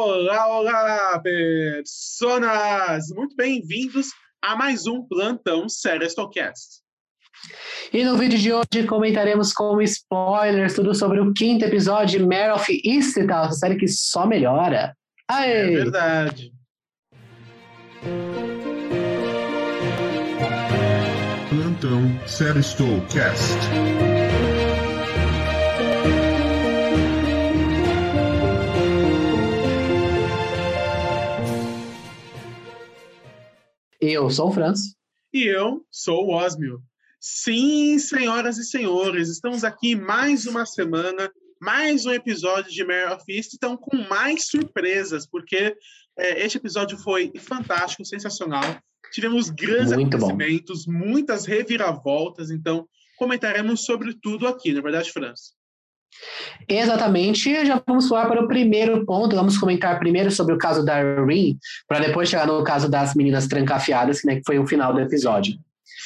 Olá, olá, personas! Muito bem-vindos a mais um Plantão Serestocast. E no vídeo de hoje comentaremos com spoilers tudo sobre o quinto episódio de Mare of Easttown, essa série que só melhora. Aê! É verdade. Plantão Serestocast. Eu sou o Franz. E eu sou o Osmio. Sim, senhoras e senhores, estamos aqui mais uma semana, mais um episódio de Mare of East, então com mais surpresas, porque é, este episódio foi fantástico, sensacional. Tivemos grandes Muito bom. acontecimentos, muitas reviravoltas, então comentaremos sobre tudo aqui, na verdade, França. Exatamente, já vamos falar para o primeiro ponto. Vamos comentar primeiro sobre o caso da Rin, para depois chegar no caso das meninas trancafiadas, né, que foi o final do episódio.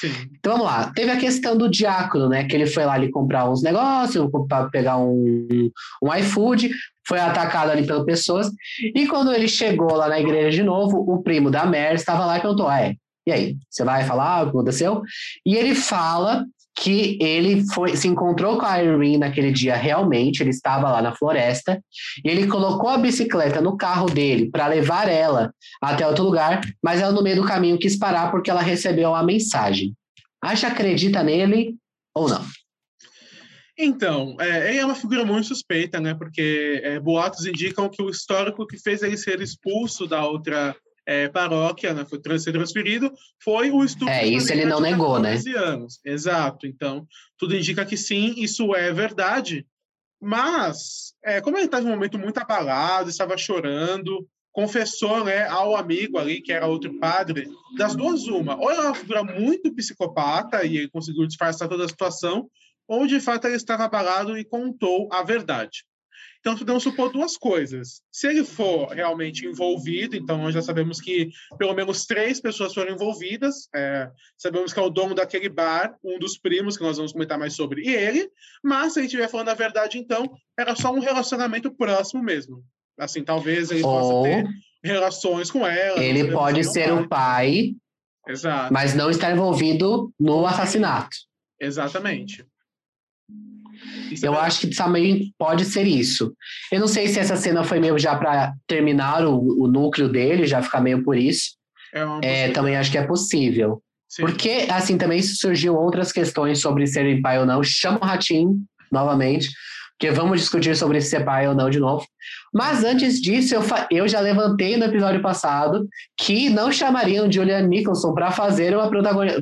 Sim. Então vamos lá. Teve a questão do diácono, né? Que ele foi lá ali comprar uns negócios, para pegar um, um iFood, foi atacado ali pelas pessoas. E quando ele chegou lá na igreja de novo, o primo da Mer estava lá e perguntou: ah, é, e aí? Você vai falar o que aconteceu? E ele fala que ele foi se encontrou com a Irene naquele dia realmente, ele estava lá na floresta, e ele colocou a bicicleta no carro dele para levar ela até outro lugar, mas ela no meio do caminho quis parar porque ela recebeu uma mensagem. Acha acredita nele ou não? Então, é, ele é uma figura muito suspeita, né? Porque é, boatos indicam que o histórico que fez ele ser expulso da outra é, paróquia, né, foi trans- ser transferido, foi o estupro. É, isso ele não negou, né? 14 Anos. Exato. Então, tudo indica que sim, isso é verdade. Mas, é, como ele estava em um momento muito abalado, estava chorando, confessou né, ao amigo ali, que era outro padre, das duas, uma. Ou era uma figura muito psicopata e ele conseguiu disfarçar toda a situação, ou de fato ele estava abalado e contou a verdade. Então, podemos supor duas coisas. Se ele for realmente envolvido, então nós já sabemos que pelo menos três pessoas foram envolvidas. é, sabemos que é o dono daquele bar, um dos primos, que nós vamos comentar mais sobre, e ele. Mas, se ele estiver falando a verdade, então, era só um relacionamento próximo mesmo. Assim, talvez ele possa Ou ter relações com ela. ele pode se é ser pai. o pai, Exato, mas não estar envolvido no assassinato. exatamente. Isso é Eu verdade. acho que também pode ser isso. Eu não sei se essa cena foi meio já para terminar o, o núcleo dele, já ficar meio por isso. É É, também acho que é possível. Sim. Porque, assim, também surgiu outras questões sobre ser pai ou não. Chama o Ratinho, novamente, porque vamos discutir sobre se ser pai ou não de novo. Mas antes disso, eu, eu já levantei no episódio passado que não chamariam Julian Nicholson para fazer uma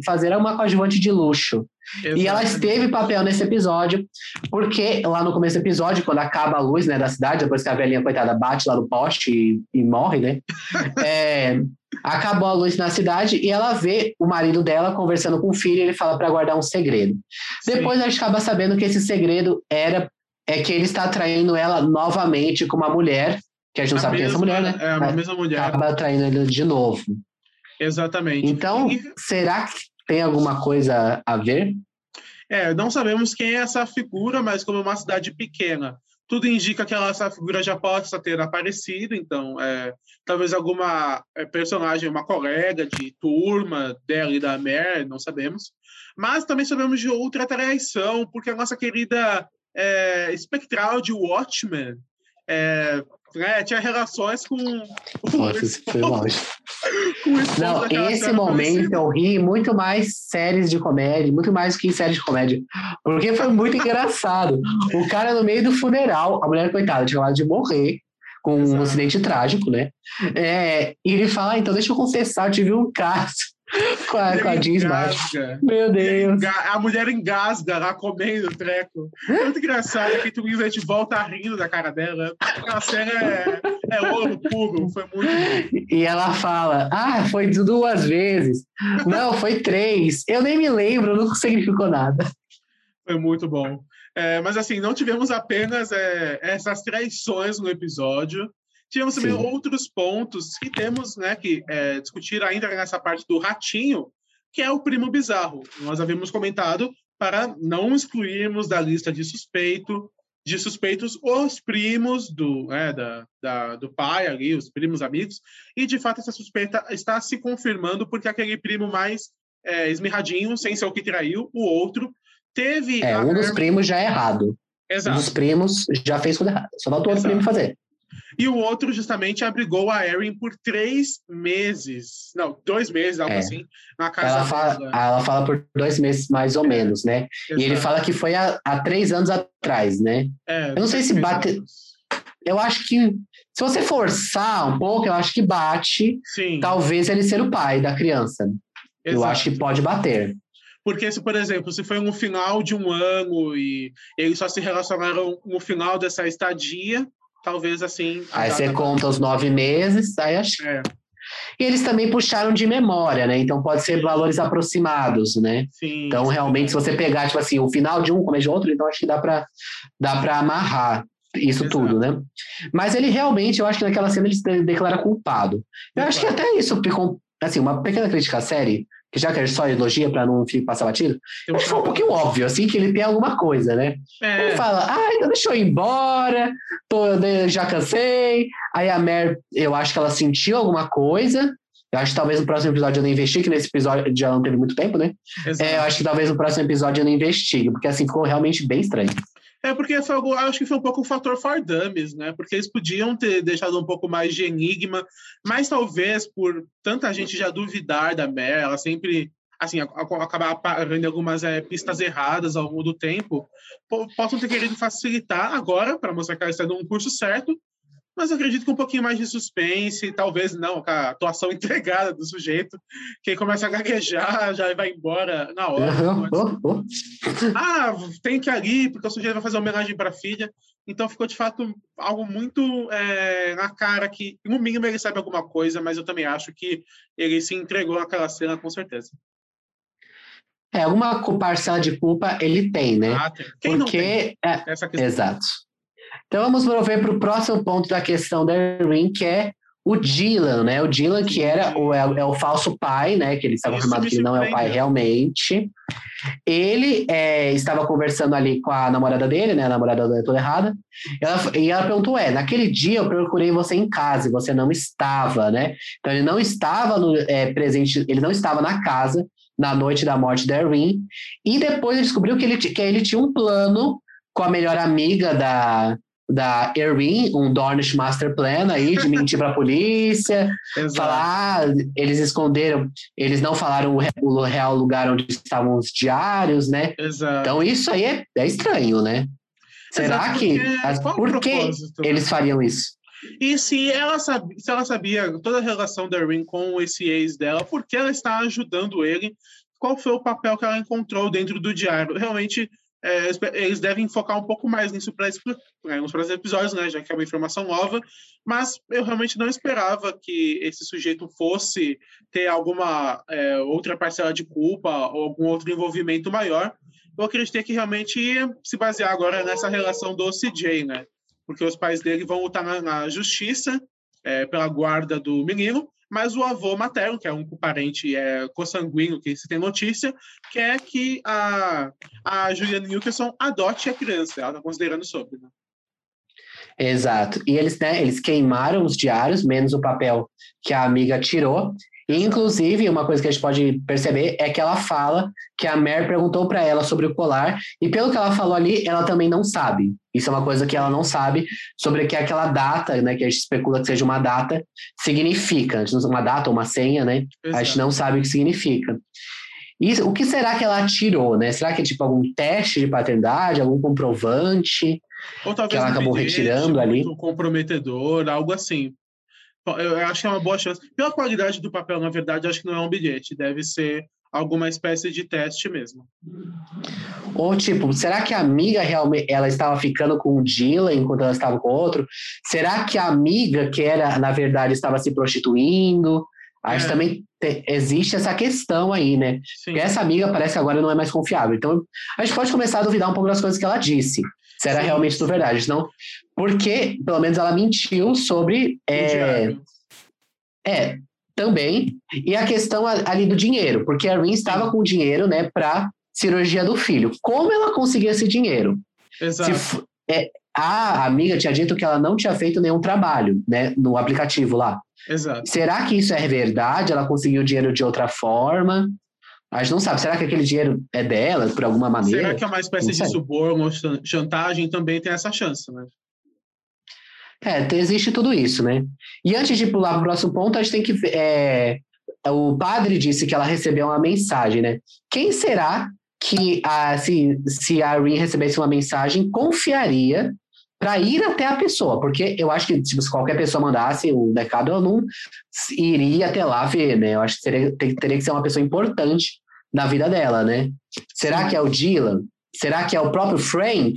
fazer uma coadjuvante de luxo. E ela Exatamente. esteve papel nesse episódio, porque lá no começo do episódio, quando acaba a luz né, da cidade, depois que a velhinha coitada bate lá no poste e, e morre, né? é, acabou a luz na cidade e ela vê o marido dela conversando com o filho e ele fala para guardar um segredo. Sim. Depois a gente acaba sabendo que esse segredo era é que ele está traindo ela novamente com uma mulher, que a gente não A sabe quem é essa mesma- mulher, né? É, a mesma mulher. Acaba traindo ele de novo. Exatamente. Então, E- será que tem alguma coisa a ver? É, não sabemos quem é essa figura, mas como é uma cidade pequena, tudo indica que ela, essa figura já possa ter aparecido, então é, talvez alguma é, personagem, uma colega de turma dela e da Mare, não sabemos. Mas também sabemos de outra traição, porque a nossa querida é, espectral de Watchmen é, né, tinha relações com, Nossa, isso foi esposo- longe. Não, esse momento eu ri muito mais séries de comédia, muito mais que em séries de comédia, porque foi muito engraçado. O cara no meio do funeral, a mulher coitada tinha acabado de morrer com um Exato. acidente trágico, né? É, e ele fala, ah, então deixa eu confessar, eu tive um caso com a, com a Jean Smart. Meu Deus. A mulher engasga lá comendo o treco. É muito engraçado. A Kate Winslet volta rindo da cara dela. Aquela cena é, é ouro puro. Foi muito bom. E ela fala, ah, foi duas vezes. Não, foi três. Eu nem me lembro, não significou nada. Foi muito bom. É, mas assim, não tivemos apenas é, essas traições no episódio. Tivemos também Sim. outros pontos que temos né, que é, discutir ainda nessa parte do ratinho, que é o primo bizarro. Nós havíamos comentado para não excluirmos da lista de suspeito de suspeitos os primos do, é, da, da, do pai ali, os primos amigos, e de fato essa suspeita está se confirmando porque aquele primo mais é, esmirradinho, sem ser o que traiu, o outro, teve... É, um dos primos já é errado. Exato. Um dos primos já fez coisa errada. Só faltou outro primo fazer. E o outro, justamente, abrigou a Erin por três meses. Não, dois meses, algo é. assim, na casa ela fala, dela. Ela fala por dois meses, mais ou é. menos, né? Exato. E ele fala que foi há, há três anos atrás, né? É, eu não sei se bate. Anos. Eu acho que, se você forçar um pouco, eu acho que bate. Sim. Talvez ele ser o pai da criança. Exato. Eu acho que pode bater. Porque, se, por exemplo, se foi no final de um ano e eles só se relacionaram no final dessa estadia, talvez assim. Aí você conta os nove meses, aí acho. É. E eles também puxaram de memória, né? Então pode ser valores aproximados, né? Sim, então, sim. realmente, se você pegar, tipo assim, o final de um, começo de outro, então acho que dá para dá para amarrar isso Exato. tudo, né? Mas ele realmente, eu acho que naquela cena ele se declara culpado. Eu acho que até isso ficou, assim, uma pequena crítica à série, que já que é só elogia para não passar batido, eu acho que foi um pouquinho óbvio, assim, que ele tem alguma coisa, né? É. Ele fala, ah, então deixa eu ir embora, tô, já cansei. Aí a Mer, eu acho que ela sentiu alguma coisa. Eu acho que talvez no próximo episódio eu não investigue, que nesse episódio já não teve muito tempo, né? É, eu acho que talvez no próximo episódio eu não investigue, porque assim ficou realmente bem estranho. É porque foi algo, acho que foi um pouco o fator for dummies, né? Porque eles podiam ter deixado um pouco mais de enigma, mas talvez por tanta gente já duvidar da Mare, ela sempre assim, acabar parando algumas é, pistas erradas ao longo do tempo, possam ter querido facilitar agora para mostrar que ela está no curso certo, mas acredito que um pouquinho mais de suspense, talvez não, com a atuação entregada do sujeito, que começa a gaguejar, já vai embora na hora. ah, tem que ir ali, porque o sujeito vai fazer homenagem para a filha. Então ficou de fato algo muito é, na cara que, no mínimo, ele sabe alguma coisa, mas eu também acho que ele se entregou naquela cena com certeza. É, alguma parcela de culpa ele tem, né? Ah, tem. Quem porque, é, exato. Então vamos mover para o próximo ponto da questão da Erin, que é o Dylan, né? O Dylan, que era o, é, é o falso pai, né? Que ele estava afirmando que não é o pai realmente. Ele é, estava conversando ali com a namorada dele, né? A namorada dele toda errada. Ela, e ela perguntou: é, naquele dia eu procurei você em casa e você não estava, né? Então ele não estava no, é, presente, ele não estava na casa na noite da morte da Erin. E depois ele descobriu que ele, que ele tinha um plano com a melhor amiga da, da Erin, um Dornish Master Plan aí, de mentir para a polícia, falar, ah, eles esconderam, eles não falaram o real lugar onde estavam os diários, né? Exato. Então isso aí é, é estranho, né? Será Exato, que. por que eles fariam isso? E se ela, sabia, se ela sabia toda a relação da Erin com esse ex dela, por que ela está ajudando ele? Qual foi o papel que ela encontrou dentro do diário? Realmente é, eles devem focar um pouco mais nisso para né, nos próximos episódios, né, já que é uma informação nova, mas eu realmente não esperava que esse sujeito fosse ter alguma é, outra parcela de culpa ou algum outro envolvimento maior. Eu acreditei que realmente ia se basear agora nessa relação do CJ, né? Porque os pais dele vão lutar na, na justiça é, pela guarda do menino, mas o avô materno, que é um parente é, consanguíneo, que se tem notícia, quer que a, a Juliana Newcastle adote a criança, ela está considerando sobre. Né? Exato. E eles, né, eles queimaram os diários, menos o papel que a amiga tirou, inclusive, uma coisa que a gente pode perceber é que ela fala que a Mer perguntou para ela sobre o colar, e pelo que ela falou ali, ela também não sabe. Isso é uma coisa que ela não sabe sobre o que aquela data, né, que a gente especula que seja uma data, significa. Uma data ou uma senha, né? Exato. A gente não sabe o que significa. E o que será que ela tirou, né? Será que é tipo algum teste de paternidade, algum comprovante que ela acabou retirando ali? Um comprometedor, algo assim. Eu acho que é uma boa chance. Pela qualidade do papel, na verdade, acho que não é um bilhete, deve ser alguma espécie de teste mesmo. Ou tipo, será que a amiga realmente ela estava ficando com o Dylan enquanto ela estava com outro? Será que a amiga que era na verdade estava se prostituindo? Acho é. também te, existe essa questão aí, né? Sim. Porque essa amiga parece que agora não é mais confiável. Então, a gente pode começar a duvidar um pouco das coisas que ela disse. Se era Sim. realmente tudo verdade. Não, porque, pelo menos, ela mentiu sobre. É, é, também. E a questão ali do dinheiro, porque a Rin estava com dinheiro, né, para cirurgia do filho. Como ela conseguiu esse dinheiro? Exato. Se, é, a amiga tinha dito que ela não tinha feito nenhum trabalho, né, no aplicativo lá. Exato. Será que isso é verdade? Ela conseguiu dinheiro de outra forma? A gente não sabe. Será que aquele dinheiro é dela, por alguma maneira? Será que é uma espécie de suborno ou chantagem também tem essa chance, né? É, existe tudo isso, né? E antes de pular para o próximo ponto, a gente tem que. É, o padre disse que ela recebeu uma mensagem, né? Quem será que, a, se, se a Rin recebesse uma mensagem, confiaria para ir até a pessoa? Porque eu acho que tipo, se qualquer pessoa mandasse o recado, eu não iria até lá ver, né? Eu acho que teria, teria que ser uma pessoa importante na vida dela, né? Será que é o Dylan? Será que é o próprio Frank?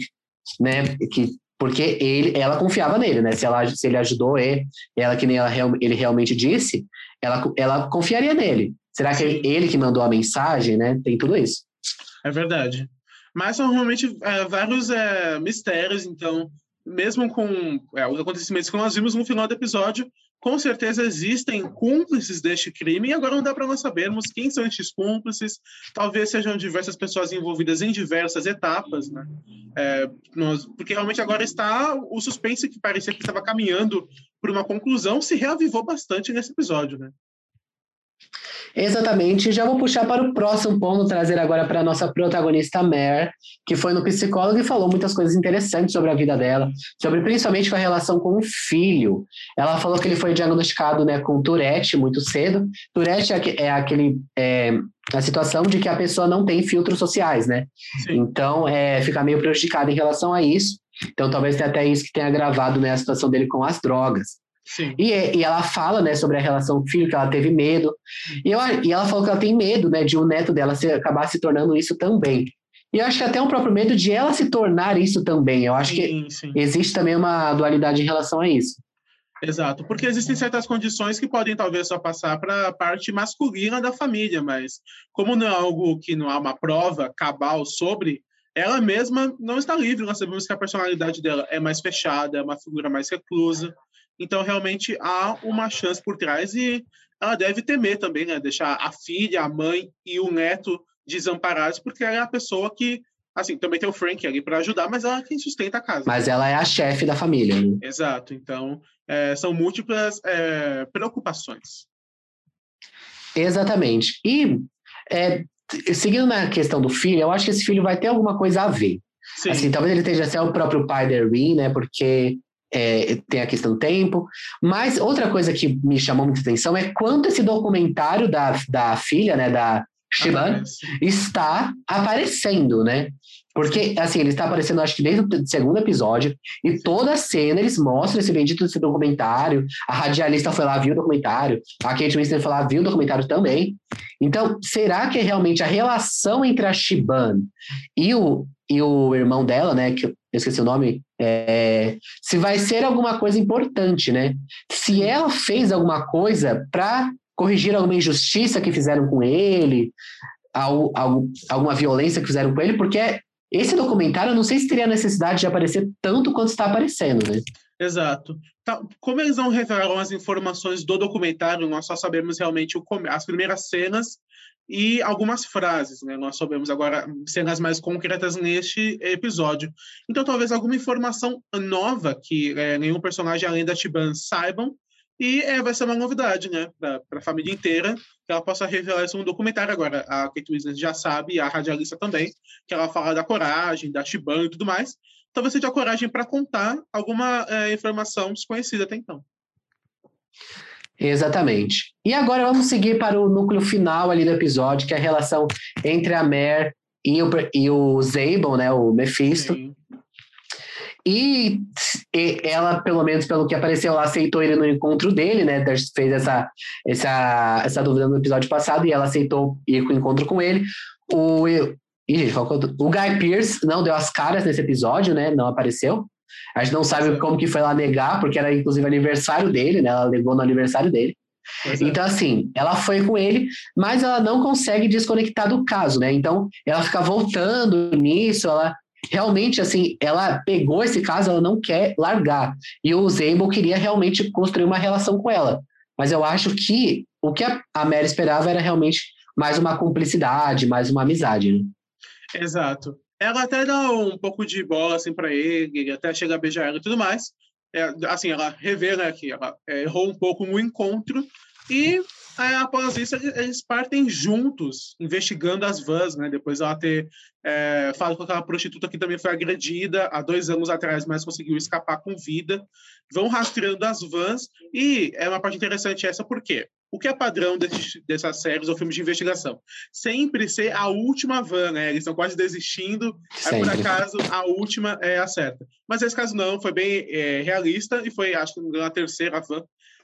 Né? Que porque ele, ela confiava nele, né? Se, ela, se ele ajudou ele, ela que nem ela, ele realmente disse, ela, ela confiaria nele. Será que ele, ele que mandou a mensagem, né? Tem tudo isso. É verdade. Mas são realmente é, vários é, mistérios, então, mesmo com é, os acontecimentos que nós vimos no final do episódio, com certeza existem cúmplices deste crime, e agora não dá para nós sabermos quem são estes cúmplices. Talvez sejam diversas pessoas envolvidas em diversas etapas, né? É, nós, porque realmente agora está o suspense que parecia que estava caminhando por uma conclusão, se reavivou bastante nesse episódio, né? Exatamente. Já vou puxar para o próximo ponto, trazer agora para a nossa protagonista Mer, que foi no psicólogo e falou muitas coisas interessantes sobre a vida dela, sobre principalmente com a relação com o filho. Ela falou que ele foi diagnosticado né, com Tourette muito cedo. Tourette é, é aquele. É, a situação de que a pessoa não tem filtros sociais, né? Sim. Então, é, fica meio prejudicada em relação a isso. Então, talvez tenha até isso que tenha agravado né, a situação dele com as drogas. Sim. E, e ela fala, né, sobre a relação com o filho, que ela teve medo. E, eu, e ela falou que ela tem medo, né, de um neto dela se, acabar se tornando isso também. E eu acho que até um próprio medo de ela se tornar isso também. Eu acho sim, que sim. existe também uma dualidade em relação a isso. Exato, porque existem certas condições que podem talvez só passar para a parte masculina da família, mas como não é algo que não há uma prova cabal sobre, ela mesma não está livre. Nós sabemos que a personalidade dela é mais fechada, é uma figura mais reclusa. Então, realmente, há uma chance por trás e ela deve temer também, né? Deixar a filha, a mãe e o neto desamparados, porque ela é a pessoa que, assim, também tem o Frank ali para ajudar, mas ela é quem sustenta a casa. Mas ela é a chefe da família. Né? Exato. Então, é, são múltiplas é, preocupações. Exatamente. E, é, seguindo na questão do filho, eu acho que esse filho vai ter alguma coisa a ver. Sim. Assim, talvez ele esteja até o próprio pai da Erin, né? Porque é, tem a questão do tempo. Mas outra coisa que me chamou muita atenção é quanto esse documentário da, da filha, né, da Shiban, está aparecendo, né? Porque, assim, ele está aparecendo, acho que desde o segundo episódio, e toda a cena eles mostram esse bendito desse documentário. A radialista foi lá, viu o documentário. A Kate Winslet foi lá, viu o documentário também. Então, será que é realmente a relação entre a Shiban e o, e o irmão dela, né, que eu esqueci o nome, é, se vai ser alguma coisa importante, né? Se ela fez alguma coisa para corrigir alguma injustiça que fizeram com ele, alguma violência que fizeram com ele, porque esse documentário, eu não sei se teria necessidade de aparecer tanto quanto está aparecendo, né? Exato. Tá, como eles não revelaram as informações do documentário, nós só sabemos realmente as primeiras cenas e algumas frases, né? Nós sabemos agora cenas mais concretas neste episódio. Então, talvez alguma informação nova que é, nenhum personagem além da Tiban saibam e é, vai ser uma novidade, né, para a família inteira, que ela possa revelar isso no documentário agora. A Kate Winslet já sabe, a radialista também, que ela fala da coragem, da Shiban e tudo mais. Talvez seja a coragem para contar alguma é, informação desconhecida até então. Exatamente. E agora vamos seguir para o núcleo final ali do episódio, que é a relação entre a Mer e o, e o Zabel, né, o Mephisto. Sim. E, e, ela, pelo menos pelo que apareceu, ela aceitou ele no encontro dele, né? Fez essa, essa, essa dúvida no episódio passado e ela aceitou ir com o encontro com ele. O, e, gente, o Guy Pierce não deu as caras nesse episódio, né? Não apareceu. A gente não sabe como que foi lá negar, porque era inclusive aniversário dele, né? Ela legou no aniversário dele. É. Então, assim, ela foi com ele, mas ela não consegue desconectar do caso, né? Então, ela fica voltando nisso, ela realmente, assim, ela pegou esse caso, ela não quer largar. E o Zabel queria realmente construir uma relação com ela. Mas eu acho que o que a Mary esperava era realmente mais uma cumplicidade, mais uma amizade, né? Exato. Ela até dá um pouco de bola assim para ele, ele até chega a beijar ela e tudo mais. É, assim, ela revela que ela é, errou um pouco no encontro e é, após isso eles partem juntos investigando as vans, né? Depois ela ter é, falado com aquela prostituta que também foi agredida há dois anos atrás, mas conseguiu escapar com vida. Vão rastreando as vans e é uma parte interessante essa porque o que é padrão desse, dessas séries ou filmes de investigação? Sempre ser a última van, né? Eles estão quase desistindo, aí por acaso a última é a certa. Mas esse caso não, foi bem é, realista e foi, acho que a terceira van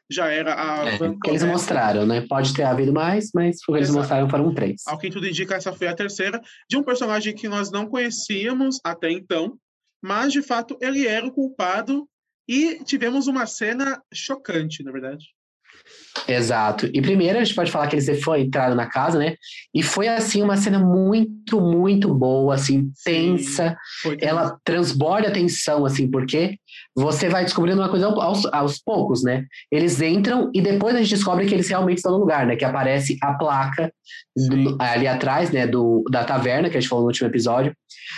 já era a é, van. que eles mostraram, né? Pode ter havido mais, mas o que eles Exato. mostraram foram três. Ao que tudo indica, essa foi a terceira, de um personagem que nós não conhecíamos até então, mas de fato ele era o culpado e tivemos uma cena chocante, na verdade. Exato. E primeiro a gente pode falar que eles foram entraram na casa, né? E foi assim uma cena muito, muito boa, assim, tensa. Foi Ela transborda a tensão, assim, porque você vai descobrindo uma coisa aos, aos poucos, né? Eles entram e depois a gente descobre que eles realmente estão no lugar, né? Que aparece a placa do- ali atrás, né? Do, da taverna, que a gente falou no último episódio.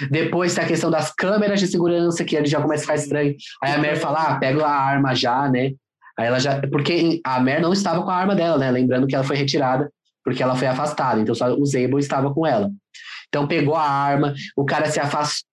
Depois tem a questão das câmeras de segurança, que ele já começa a ficar estranho. Aí a Mer fala, ah, pega a arma já, né? Aí ela já. Porque a Mer não estava com a arma dela, né? Lembrando que ela foi retirada porque ela foi afastada. Então só o Zabel estava com ela. Então pegou a arma, o cara se afastou,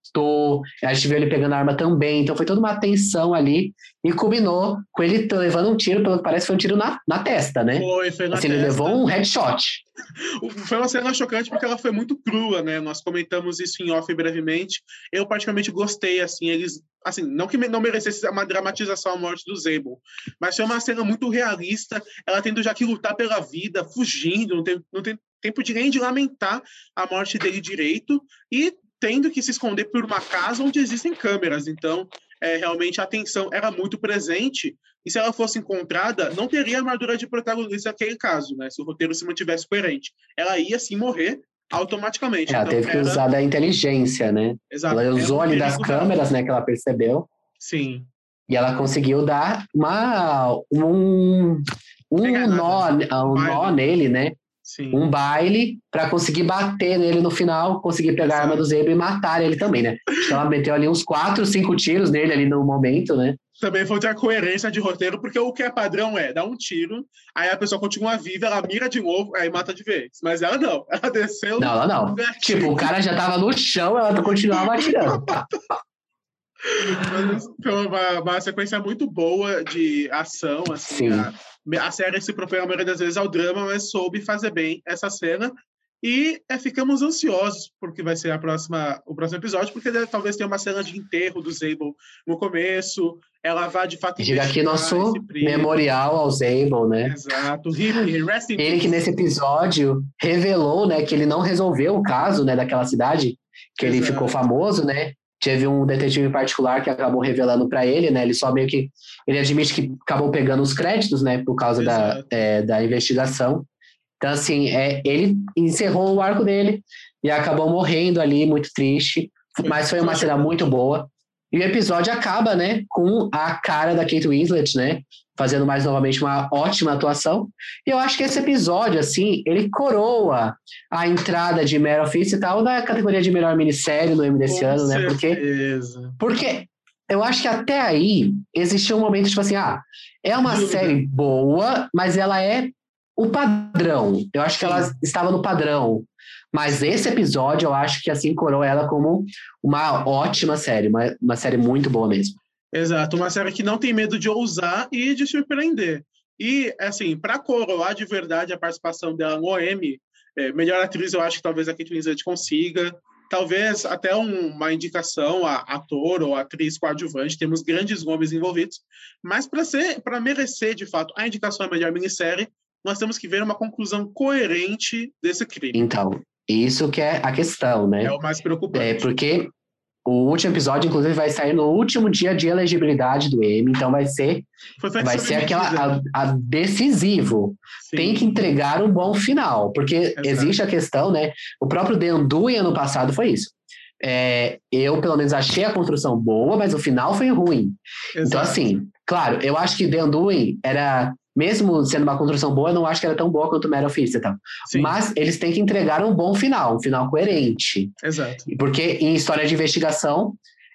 a gente viu ele pegando a arma também. Então foi toda uma tensão ali e culminou com ele levando um tiro, pelo que parece foi um tiro na, na testa, né? Foi, foi na Assim, ele testa. levou um headshot. Foi uma cena chocante porque ela foi muito crua, né? Nós comentamos isso em off brevemente. Eu particularmente gostei, assim, eles, assim, não que não merecesse uma dramatização a morte do Zabel, mas foi uma cena muito realista. Ela tendo já que lutar pela vida, fugindo, não tem, não tem tempo de nem de lamentar a morte dele direito e tendo que se esconder por uma casa onde existem câmeras. Então, é, realmente a tensão era muito presente. E se ela fosse encontrada, não teria armadura de protagonista naquele caso, né? Se o roteiro se mantivesse coerente. Ela ia sim morrer automaticamente. Ela Então, teve que era- usar da inteligência, né? Exato, Ela usou ali das câmeras, né? Que ela percebeu. Sim. E ela conseguiu dar uma, um, um nó, nada, um nó nele, né? Sim. Um baile para conseguir bater nele no final, conseguir pegar a arma do Zebra e matar ele também, né? Que ela meteu ali uns quatro, cinco tiros nele ali no momento, né? Também foi outra coerência de roteiro, porque o que é padrão é dar um tiro, aí a pessoa continua viva, ela mira de novo, aí mata de vez. Mas ela não, ela desceu. Não, ela não. Tipo, o cara já tava no chão, ela continuava atirando. Foi uma, uma sequência muito boa de ação, assim. Sim. A, a série se propõe a maioria das vezes ao drama, mas soube fazer bem essa cena. E é, ficamos ansiosos porque vai ser a próxima, o próximo episódio, porque deve- talvez tenha uma cena de enterro do Zabel no começo. Ela vai de fato Diga aqui nosso memorial ao Zabel, né? Exato. Hip, rest in Ele que nesse episódio revelou, né, que ele não resolveu o caso, né, daquela cidade, que ele Exato. ficou famoso, né? Teve um detetive particular que acabou revelando para ele, né? Ele só meio que ele admite que acabou pegando os créditos, né, por causa da, é, da investigação. Então assim, é, ele encerrou o arco dele e acabou morrendo ali, muito triste. Foi- Mas foi uma cena muito boa. E o episódio acaba, né, com a cara da Kate Winslet, né, fazendo mais novamente uma ótima atuação. E eu acho que esse episódio, assim, ele coroa a entrada de Meryl Streep e tal na categoria de melhor minissérie no M desse Com ano, né? Porque, certeza. porque eu acho que até aí existia um momento, tipo assim, ah, é uma Dúvida. série boa, mas ela é o padrão. Eu acho que ela estava no padrão. Mas esse episódio, eu acho que assim coroa ela como uma ótima série, uma, uma série muito boa mesmo. Exato, uma série que não tem medo de ousar e de surpreender. E, assim, para coroar de verdade a participação dela no M, é, melhor atriz eu acho que talvez a Kate Winslet consiga. Talvez até um- uma indicação a ator ou atriz coadjuvante, temos grandes nomes envolvidos. Mas para ser, para merecer de fato a indicação à melhor minissérie, nós temos que ver uma conclusão coerente desse crime. Então, isso que é a questão, né? É o mais preocupante. É, porque o último episódio, inclusive, vai sair no último dia de elegibilidade do M, então vai ser, vai ser aquela a, a decisivo. Sim. Tem que entregar um bom final, porque Exato. existe a questão, né? O próprio Undoing ano passado foi isso. É, eu, pelo menos, achei a construção boa, mas o final foi ruim. Então, Exato. assim, claro, eu acho que Undoing era mesmo sendo uma construção boa, eu não acho que era tão boa quanto o of Easttown. Sim, Mas eles têm que entregar um bom final, um final coerente. exato. Porque em história de investigação,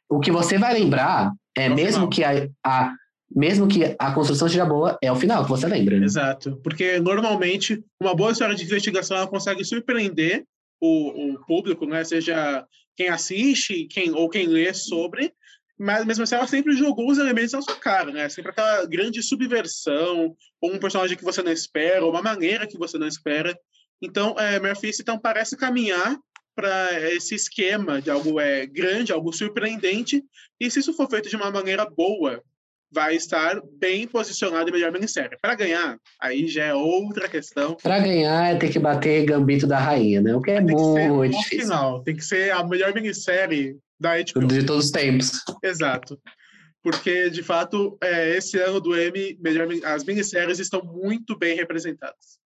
o que você vai lembrar é, É mesmo final. que a, a- mesmo que a construção seja boa, é o final que você lembra. né? Exato. Porque normalmente uma boa história de investigação ela consegue surpreender o, o público, né? Seja quem assiste, quem ou quem lê sobre, mas mesmo assim ela sempre jogou os elementos na sua cara, né? Sempre aquela grande subversão, ou um personagem que você não espera, ou uma maneira que você não espera. Então, é, Murphy então parece caminhar para esse esquema de algo é, grande, algo surpreendente, e se isso for feito de uma maneira boa, vai estar bem posicionado em melhor minissérie. Para ganhar, aí já é outra questão. Pra ganhar, é ter que bater Gambito da Rainha, né? O que é Tem que muito no difícil. final. Tem que ser a melhor minissérie da HBO. De todos os tempos. Exato. Porque, de fato, é, esse ano do Emmy, melhor, as minisséries estão muito bem representadas.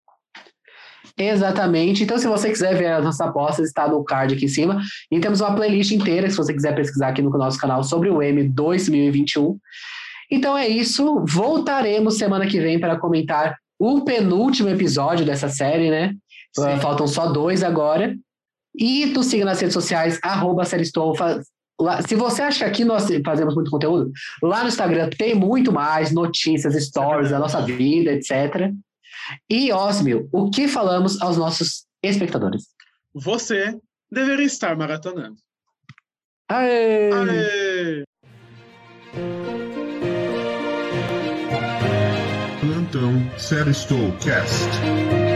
Exatamente. Então, se você quiser ver as nossas apostas, está no card aqui em cima. E temos uma playlist inteira, se você quiser pesquisar aqui no nosso canal sobre o M 2021. Então é isso. Voltaremos semana que vem para comentar o penúltimo episódio dessa série, né? Sim. Uh, Faltam só dois agora. E tu siga nas redes sociais, arroba Se você acha que aqui nós fazemos muito conteúdo, lá no Instagram tem muito mais notícias, stories da nossa vida, etc. E, Osmio, o que falamos aos nossos espectadores? Você deveria estar maratonando. Aê! Aê! Série Cast.